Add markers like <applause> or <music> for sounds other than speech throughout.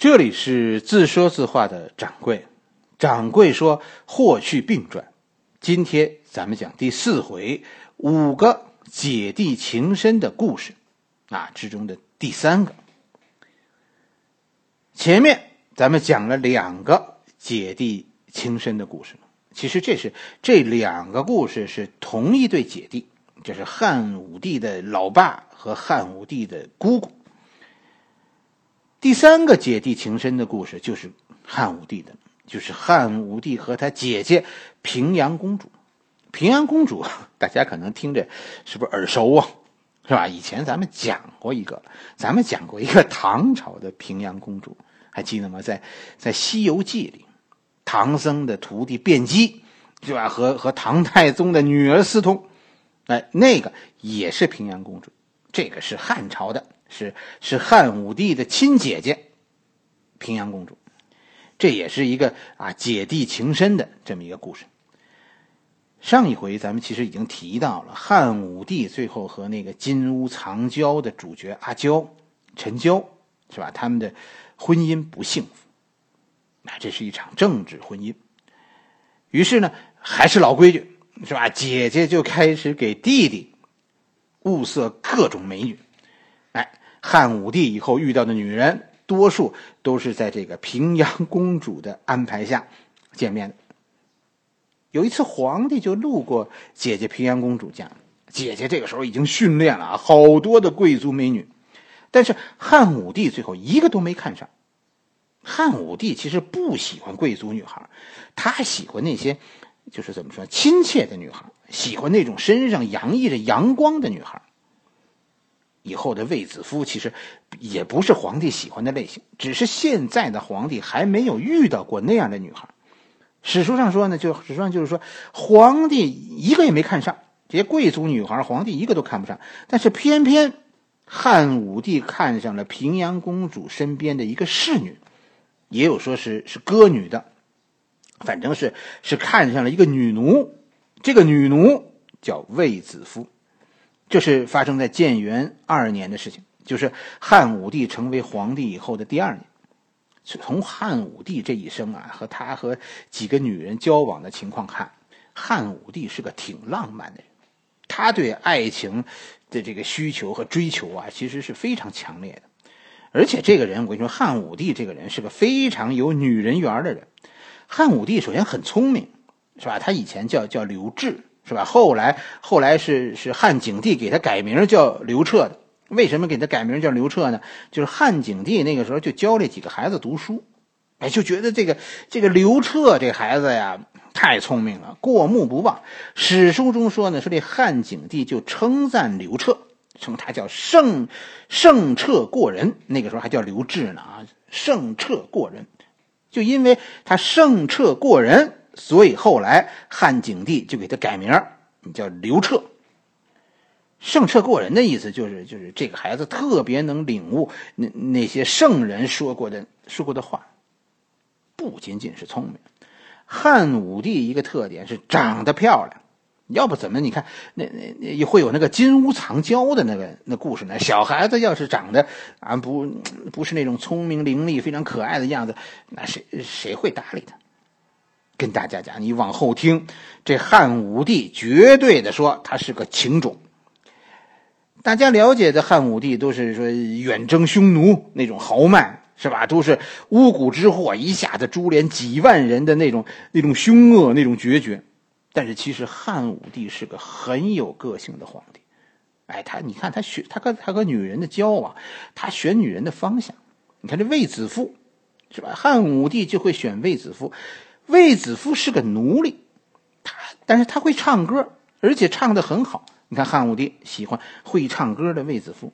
这里是自说自话的掌柜，掌柜说霍去病传，今天咱们讲第四回五个姐弟情深的故事，啊之中的第三个。前面咱们讲了两个姐弟情深的故事，其实这是这两个故事是同一对姐弟，这是汉武帝的老爸和汉武帝的姑姑。第三个姐弟情深的故事就是汉武帝的，就是汉武帝和他姐姐平阳公主。平阳公主，<laughs> 大家可能听着是不是耳熟啊？是吧？以前咱们讲过一个，咱们讲过一个唐朝的平阳公主，还记得吗？在在《西游记》里，唐僧的徒弟辩机，是吧？和和唐太宗的女儿私通，哎，那个也是平阳公主，这个是汉朝的。是是汉武帝的亲姐姐，平阳公主，这也是一个啊姐弟情深的这么一个故事。上一回咱们其实已经提到了汉武帝最后和那个金屋藏娇的主角阿娇、陈娇，是吧？他们的婚姻不幸福，那这是一场政治婚姻。于是呢，还是老规矩，是吧？姐姐就开始给弟弟物色各种美女。汉武帝以后遇到的女人，多数都是在这个平阳公主的安排下见面的。有一次，皇帝就路过姐姐平阳公主家，姐姐这个时候已经训练了好多的贵族美女，但是汉武帝最后一个都没看上。汉武帝其实不喜欢贵族女孩，他喜欢那些就是怎么说亲切的女孩，喜欢那种身上洋溢着阳光的女孩。以后的卫子夫其实也不是皇帝喜欢的类型，只是现在的皇帝还没有遇到过那样的女孩。史书上说呢，就史书上就是说，皇帝一个也没看上这些贵族女孩，皇帝一个都看不上。但是偏偏汉武帝看上了平阳公主身边的一个侍女，也有说是是歌女的，反正是是看上了一个女奴。这个女奴叫卫子夫。这是发生在建元二年的事情，就是汉武帝成为皇帝以后的第二年。从汉武帝这一生啊，和他和几个女人交往的情况看，汉武帝是个挺浪漫的人。他对爱情的这个需求和追求啊，其实是非常强烈的。而且这个人，我跟你说，汉武帝这个人是个非常有女人缘的人。汉武帝首先很聪明，是吧？他以前叫叫刘志。是吧？后来，后来是是汉景帝给他改名叫刘彻的。为什么给他改名叫刘彻呢？就是汉景帝那个时候就教这几个孩子读书，哎，就觉得这个这个刘彻这孩子呀太聪明了，过目不忘。史书中说呢，说这汉景帝就称赞刘彻，称他叫圣圣彻过人。那个时候还叫刘志呢啊，圣彻过人，就因为他圣彻过人。所以后来汉景帝就给他改名你叫刘彻。圣彻过人的意思就是，就是这个孩子特别能领悟那那些圣人说过的说过的话。不仅仅是聪明，汉武帝一个特点是长得漂亮，要不怎么你看那那那会有那个金屋藏娇的那个那故事呢？小孩子要是长得啊不不是那种聪明伶俐、非常可爱的样子，那谁谁会搭理他？跟大家讲，你往后听，这汉武帝绝对的说他是个情种。大家了解的汉武帝都是说远征匈奴那种豪迈，是吧？都是巫蛊之祸，一下子株连几万人的那种那种凶恶那种决绝。但是其实汉武帝是个很有个性的皇帝。哎，他你看他选他跟他和女人的交往，他选女人的方向，你看这卫子夫，是吧？汉武帝就会选卫子夫。卫子夫是个奴隶，他但是他会唱歌，而且唱的很好。你看汉武帝喜欢会唱歌的卫子夫。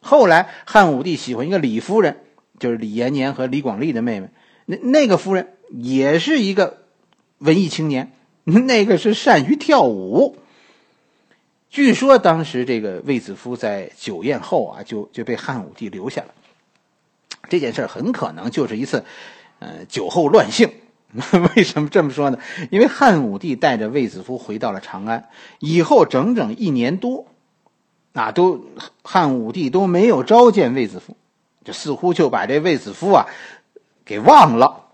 后来汉武帝喜欢一个李夫人，就是李延年和李广利的妹妹。那那个夫人也是一个文艺青年，<laughs> 那个是善于跳舞。据说当时这个卫子夫在酒宴后啊，就就被汉武帝留下了。这件事很可能就是一次，呃，酒后乱性。<laughs> 为什么这么说呢？因为汉武帝带着卫子夫回到了长安，以后整整一年多，啊，都汉武帝都没有召见卫子夫，就似乎就把这卫子夫啊给忘了。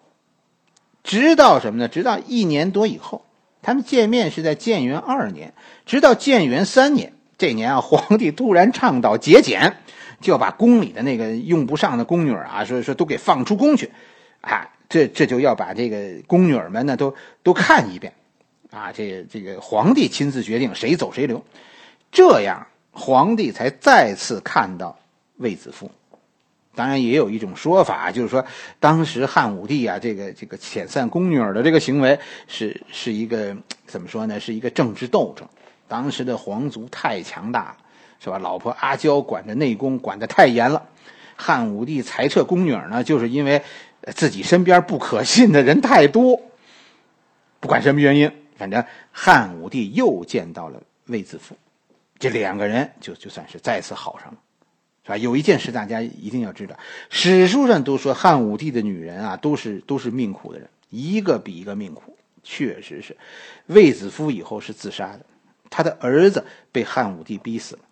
直到什么呢？直到一年多以后，他们见面是在建元二年，直到建元三年，这年啊，皇帝突然倡导节俭，就把宫里的那个用不上的宫女啊，说说都给放出宫去，啊，这这就要把这个宫女儿们呢都都看一遍，啊，这这个皇帝亲自决定谁走谁留，这样皇帝才再次看到卫子夫。当然，也有一种说法，就是说当时汉武帝啊，这个这个遣散宫女儿的这个行为是是一个怎么说呢？是一个政治斗争。当时的皇族太强大了，是吧？老婆阿娇管着内宫管得太严了，汉武帝裁撤宫女儿呢，就是因为自己身边不可信的人太多。不管什么原因，反正汉武帝又见到了卫子夫，这两个人就就算是再次好上了。是吧？有一件事大家一定要知道，史书上都说汉武帝的女人啊，都是都是命苦的人，一个比一个命苦。确实是，卫子夫以后是自杀的，他的儿子被汉武帝逼死了。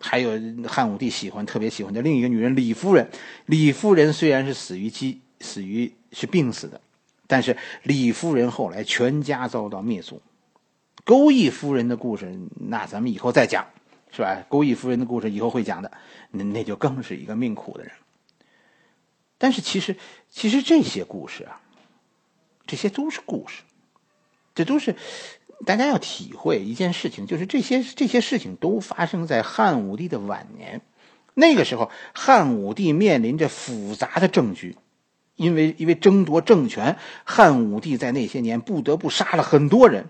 还有汉武帝喜欢特别喜欢的另一个女人李夫人，李夫人虽然是死于饥，死于是病死的，但是李夫人后来全家遭到灭族。钩弋夫人的故事，那咱们以后再讲。是吧？钩弋夫人的故事以后会讲的，那那就更是一个命苦的人。但是其实，其实这些故事啊，这些都是故事，这都是大家要体会一件事情，就是这些这些事情都发生在汉武帝的晚年。那个时候，汉武帝面临着复杂的政局，因为因为争夺政权，汉武帝在那些年不得不杀了很多人。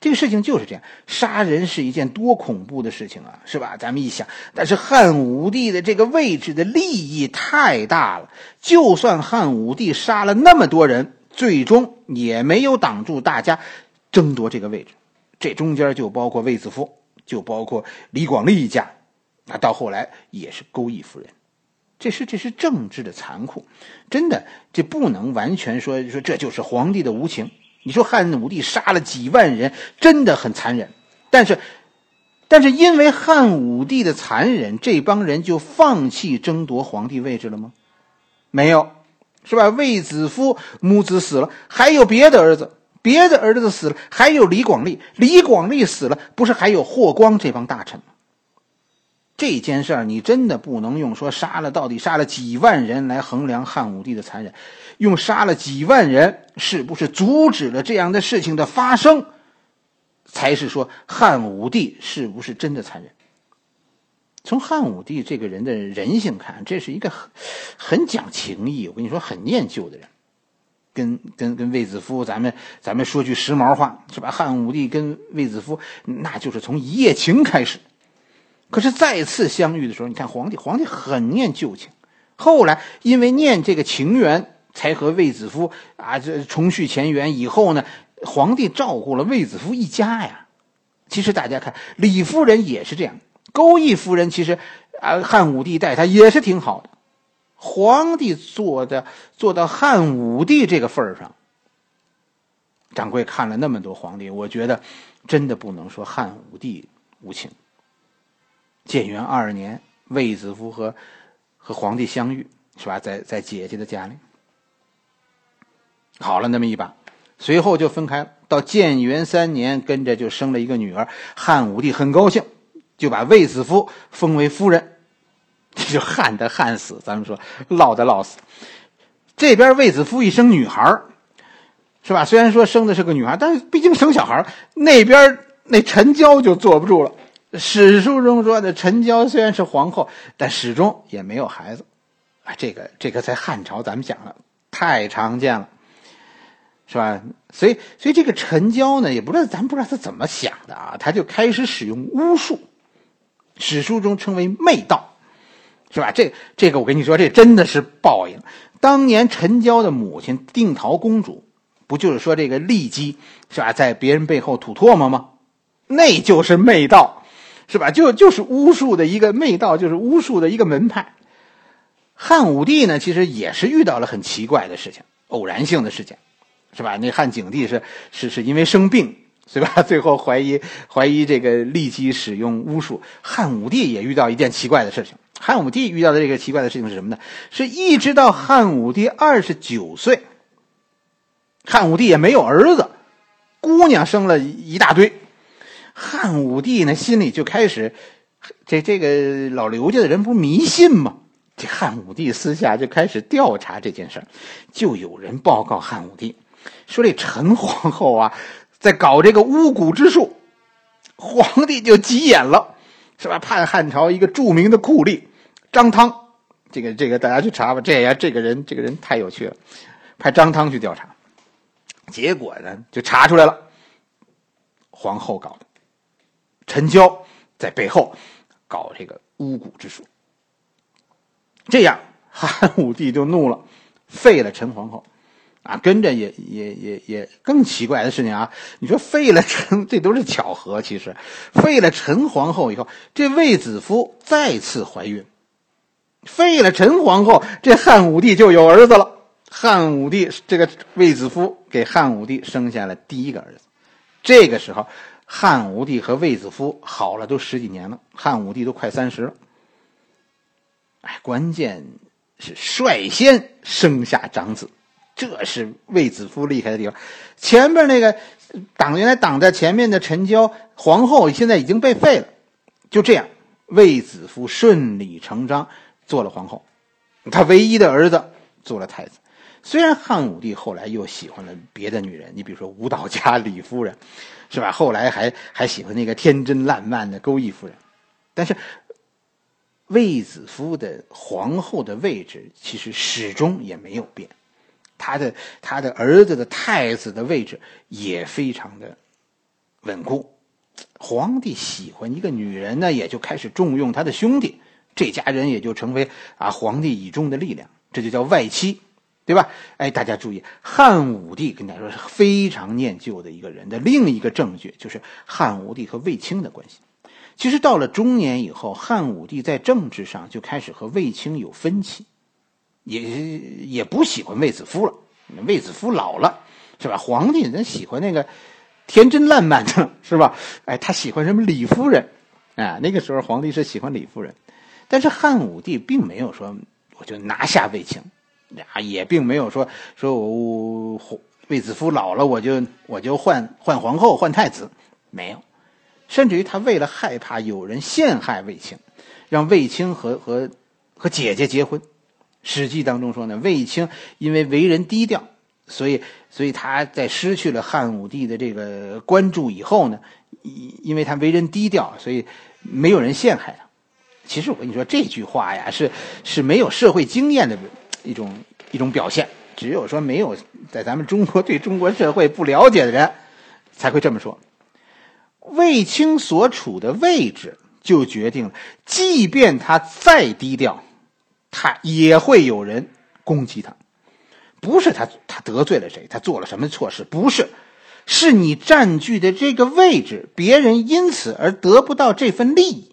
这个事情就是这样，杀人是一件多恐怖的事情啊，是吧？咱们一想，但是汉武帝的这个位置的利益太大了，就算汉武帝杀了那么多人，最终也没有挡住大家争夺这个位置。这中间就包括卫子夫，就包括李广利一家，那到后来也是钩弋夫人。这是这是政治的残酷，真的，这不能完全说说这就是皇帝的无情。你说汉武帝杀了几万人，真的很残忍。但是，但是因为汉武帝的残忍，这帮人就放弃争夺皇帝位置了吗？没有，是吧？卫子夫母子死了，还有别的儿子，别的儿子死了，还有李广利，李广利死了，不是还有霍光这帮大臣吗？这件事儿，你真的不能用说杀了到底杀了几万人来衡量汉武帝的残忍，用杀了几万人是不是阻止了这样的事情的发生，才是说汉武帝是不是真的残忍？从汉武帝这个人的人性看，这是一个很很讲情义，我跟你说很念旧的人，跟跟跟卫子夫，咱们咱们说句时髦话是吧？汉武帝跟卫子夫那就是从一夜情开始。可是再次相遇的时候，你看皇帝，皇帝很念旧情，后来因为念这个情缘，才和卫子夫啊这重续前缘。以后呢，皇帝照顾了卫子夫一家呀。其实大家看，李夫人也是这样，钩弋夫人其实啊，汉武帝待她也是挺好的。皇帝做的做到汉武帝这个份儿上，掌柜看了那么多皇帝，我觉得真的不能说汉武帝无情。建元二年，卫子夫和和皇帝相遇，是吧？在在姐姐的家里，好了那么一把，随后就分开了。到建元三年，跟着就生了一个女儿。汉武帝很高兴，就把卫子夫封为夫人，这 <laughs> 就旱的旱死，咱们说涝的涝死。这边卫子夫一生女孩是吧？虽然说生的是个女孩，但是毕竟生小孩那边那陈娇就坐不住了。史书中说的陈娇虽然是皇后，但始终也没有孩子，啊，这个这个在汉朝咱们讲了太常见了，是吧？所以所以这个陈娇呢，也不知道咱不知道他怎么想的啊，他就开始使用巫术，史书中称为媚道，是吧？这这个我跟你说，这真的是报应。当年陈娇的母亲定陶公主，不就是说这个骊姬是吧，在别人背后吐唾沫吗？那就是媚道。是吧？就就是巫术的一个媚道，就是巫术的一个门派。汉武帝呢，其实也是遇到了很奇怪的事情，偶然性的事件，是吧？那汉景帝是是是因为生病，是吧？<laughs> 最后怀疑怀疑这个立即使用巫术。汉武帝也遇到一件奇怪的事情，汉武帝遇到的这个奇怪的事情是什么呢？是一直到汉武帝二十九岁，汉武帝也没有儿子，姑娘生了一大堆，汉武帝呢心里就开始，这这个老刘家的人不迷信吗？这汉武帝私下就开始调查这件事就有人报告汉武帝，说这陈皇后啊，在搞这个巫蛊之术，皇帝就急眼了，是吧？判汉朝一个著名的酷吏张汤，这个这个大家去查吧，这呀这个人这个人太有趣了，派张汤去调查，结果呢就查出来了，皇后搞的，陈娇在背后搞这个巫蛊之术。这样，汉武帝就怒了，废了陈皇后，啊，跟着也也也也更奇怪的事情啊！你说废了陈，<laughs> 这都是巧合。其实，废了陈皇后以后，这卫子夫再次怀孕，废了陈皇后，这汉武帝就有儿子了。汉武帝这个卫子夫给汉武帝生下了第一个儿子。这个时候，汉武帝和卫子夫好了都十几年了，汉武帝都快三十了。哎，关键是率先生下长子，这是卫子夫厉害的地方。前面那个挡原来挡在前面的陈娇皇后，现在已经被废了。就这样，卫子夫顺理成章做了皇后，他唯一的儿子做了太子。虽然汉武帝后来又喜欢了别的女人，你比如说舞蹈家李夫人，是吧？后来还还喜欢那个天真烂漫的钩弋夫人，但是。卫子夫的皇后的位置其实始终也没有变，他的他的儿子的太子的位置也非常的稳固。皇帝喜欢一个女人呢，也就开始重用他的兄弟，这家人也就成为啊皇帝倚重的力量，这就叫外戚，对吧？哎，大家注意，汉武帝跟大家说是非常念旧的一个人的另一个证据，就是汉武帝和卫青的关系。其实到了中年以后，汉武帝在政治上就开始和卫青有分歧，也也不喜欢卫子夫了。卫子夫老了，是吧？皇帝人喜欢那个天真烂漫的，是吧？哎，他喜欢什么李夫人？啊，那个时候皇帝是喜欢李夫人，但是汉武帝并没有说我就拿下卫青，啊，也并没有说说我卫子夫老了我就我就换换皇后换太子，没有。甚至于他为了害怕有人陷害卫青，让卫青和和和姐姐结婚。《史记》当中说呢，卫青因为为人低调，所以所以他在失去了汉武帝的这个关注以后呢，因为他为人低调，所以没有人陷害他。其实我跟你说这句话呀，是是没有社会经验的一种一种表现。只有说没有在咱们中国对中国社会不了解的人，才会这么说。卫青所处的位置就决定了，即便他再低调，他也会有人攻击他。不是他他得罪了谁，他做了什么错事？不是，是你占据的这个位置，别人因此而得不到这份利益。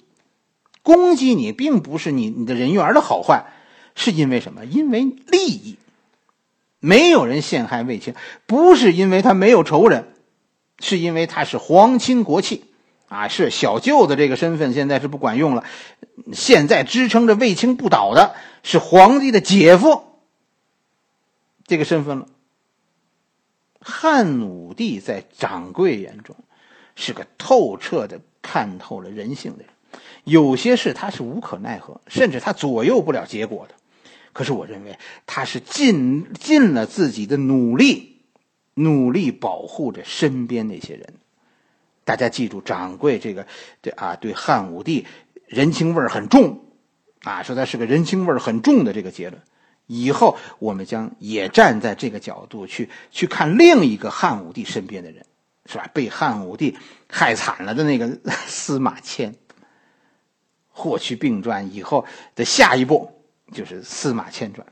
攻击你，并不是你你的人缘的好坏，是因为什么？因为利益。没有人陷害卫青，不是因为他没有仇人。是因为他是皇亲国戚，啊，是小舅子这个身份现在是不管用了。现在支撑着卫青不倒的是皇帝的姐夫这个身份了。汉武帝在掌柜眼中是个透彻的看透了人性的人，有些事他是无可奈何，甚至他左右不了结果的。可是我认为他是尽尽了自己的努力。努力保护着身边那些人，大家记住，掌柜这个，对啊，对汉武帝人情味很重，啊，说他是个人情味很重的这个结论。以后我们将也站在这个角度去去看另一个汉武帝身边的人，是吧？被汉武帝害惨了的那个司马迁。霍去病传以后的下一步就是司马迁传。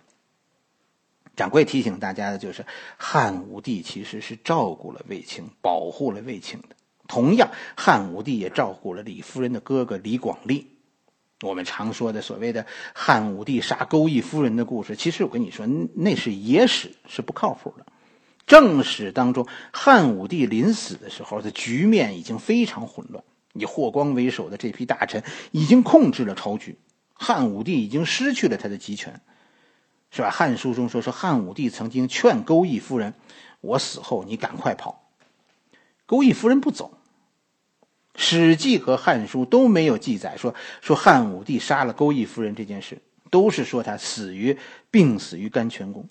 掌柜提醒大家的就是，汉武帝其实是照顾了卫青，保护了卫青的。同样，汉武帝也照顾了李夫人的哥哥李广利。我们常说的所谓的汉武帝杀钩弋夫人的故事，其实我跟你说，那是野史，是不靠谱的。正史当中，汉武帝临死的时候的局面已经非常混乱，以霍光为首的这批大臣已经控制了朝局。汉武帝已经失去了他的集权，是吧？《汉书》中说说汉武帝曾经劝钩弋夫人：“我死后你赶快跑。”钩弋夫人不走。《史记》和《汉书》都没有记载说说汉武帝杀了钩弋夫人这件事，都是说他死于病死于甘泉宫。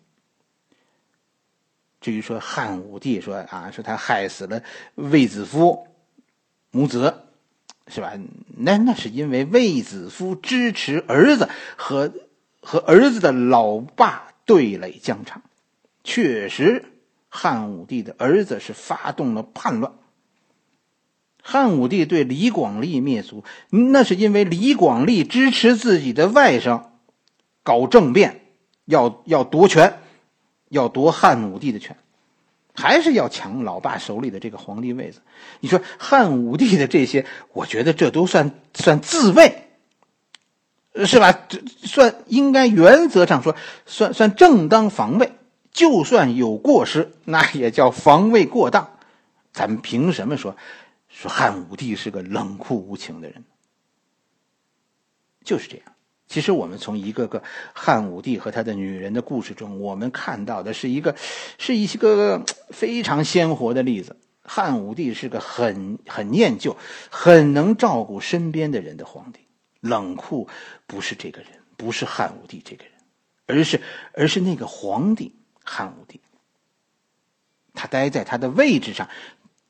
至于说汉武帝说啊，说他害死了卫子夫母子。是吧？那那是因为卫子夫支持儿子和和儿子的老爸对垒疆场，确实，汉武帝的儿子是发动了叛乱。汉武帝对李广利灭族，那是因为李广利支持自己的外甥搞政变，要要夺权，要夺汉武帝的权。还是要抢老爸手里的这个皇帝位子，你说汉武帝的这些，我觉得这都算算自卫，是吧？这算应该原则上说算算正当防卫，就算有过失，那也叫防卫过当。咱们凭什么说说汉武帝是个冷酷无情的人？就是这样。其实我们从一个个汉武帝和他的女人的故事中，我们看到的是一个，是一个非常鲜活的例子。汉武帝是个很很念旧、很能照顾身边的人的皇帝。冷酷不是这个人，不是汉武帝这个人，而是而是那个皇帝汉武帝。他待在他的位置上，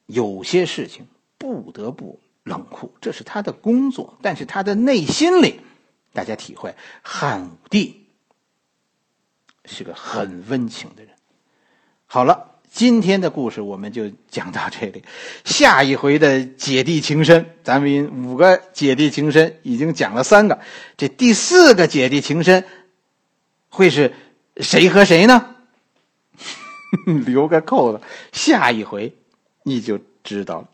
有些事情不得不冷酷，这是他的工作。但是他的内心里。大家体会，汉武帝是个很温情的人。好了，今天的故事我们就讲到这里。下一回的姐弟情深，咱们五个姐弟情深已经讲了三个，这第四个姐弟情深会是谁和谁呢？<laughs> 留个扣子，下一回你就知道了。